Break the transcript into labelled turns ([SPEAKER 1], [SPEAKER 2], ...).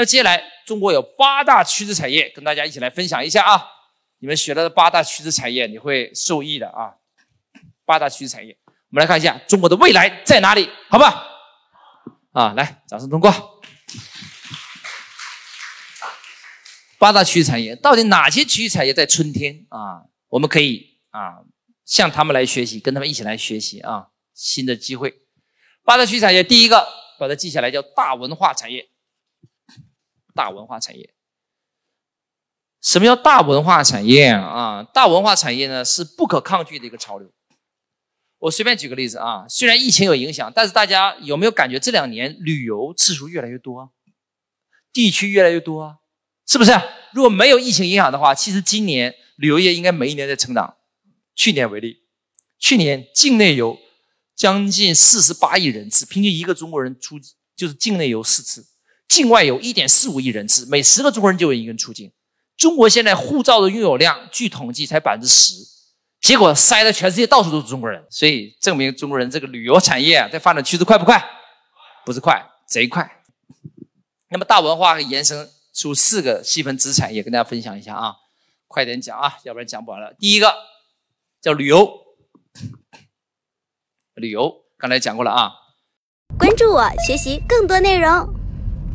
[SPEAKER 1] 那接下来，中国有八大趋势产业，跟大家一起来分享一下啊。你们学了八大趋势产业，你会受益的啊。八大趋势产业，我们来看一下中国的未来在哪里，好吧？啊，来，掌声通过。八大趋势产业到底哪些趋势产业在春天啊？我们可以啊向他们来学习，跟他们一起来学习啊新的机会。八大趋势产业，第一个把它记下来，叫大文化产业。大文化产业，什么叫大文化产业啊？大文化产业呢是不可抗拒的一个潮流。我随便举个例子啊，虽然疫情有影响，但是大家有没有感觉这两年旅游次数越来越多，地区越来越多啊？是不是？如果没有疫情影响的话，其实今年旅游业应该每一年在成长。去年为例，去年境内游将近四十八亿人次，平均一个中国人出就是境内游四次。境外有1.45亿人次，每十个中国人就有一个人出境。中国现在护照的拥有量，据统计才百分之十，结果塞的全世界到处都是中国人，所以证明中国人这个旅游产业，在发展趋势快不快？不是快，贼快。那么大文化延伸出四个细分子产业，跟大家分享一下啊，快点讲啊，要不然讲不完了。第一个叫旅游，旅游刚才讲过了啊。
[SPEAKER 2] 关注我，学习更多内容。